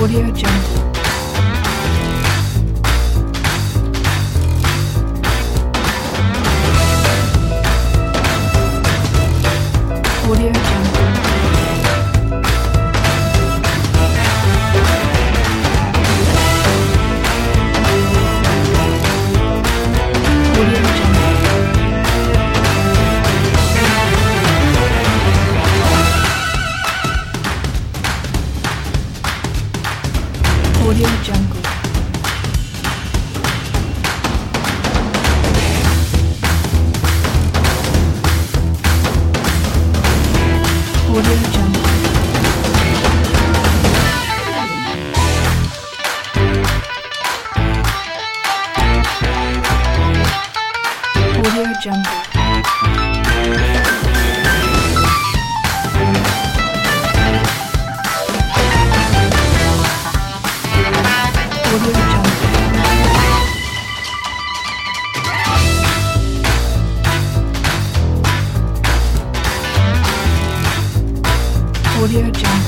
Audio Jungle. Audio Jungle. Audio Jungle. Jungle. Audio Jungle. Audio.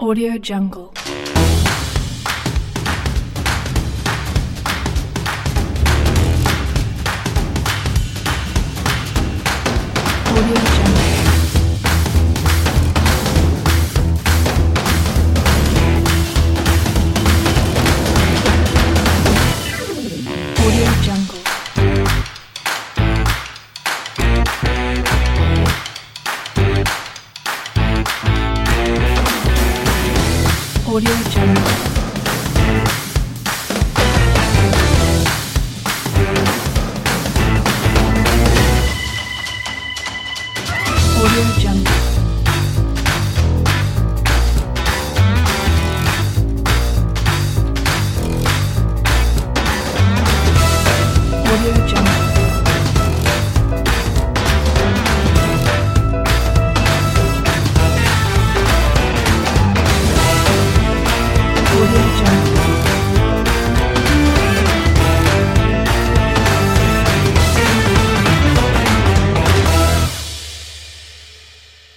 Audio Jungle. Audio Jungle.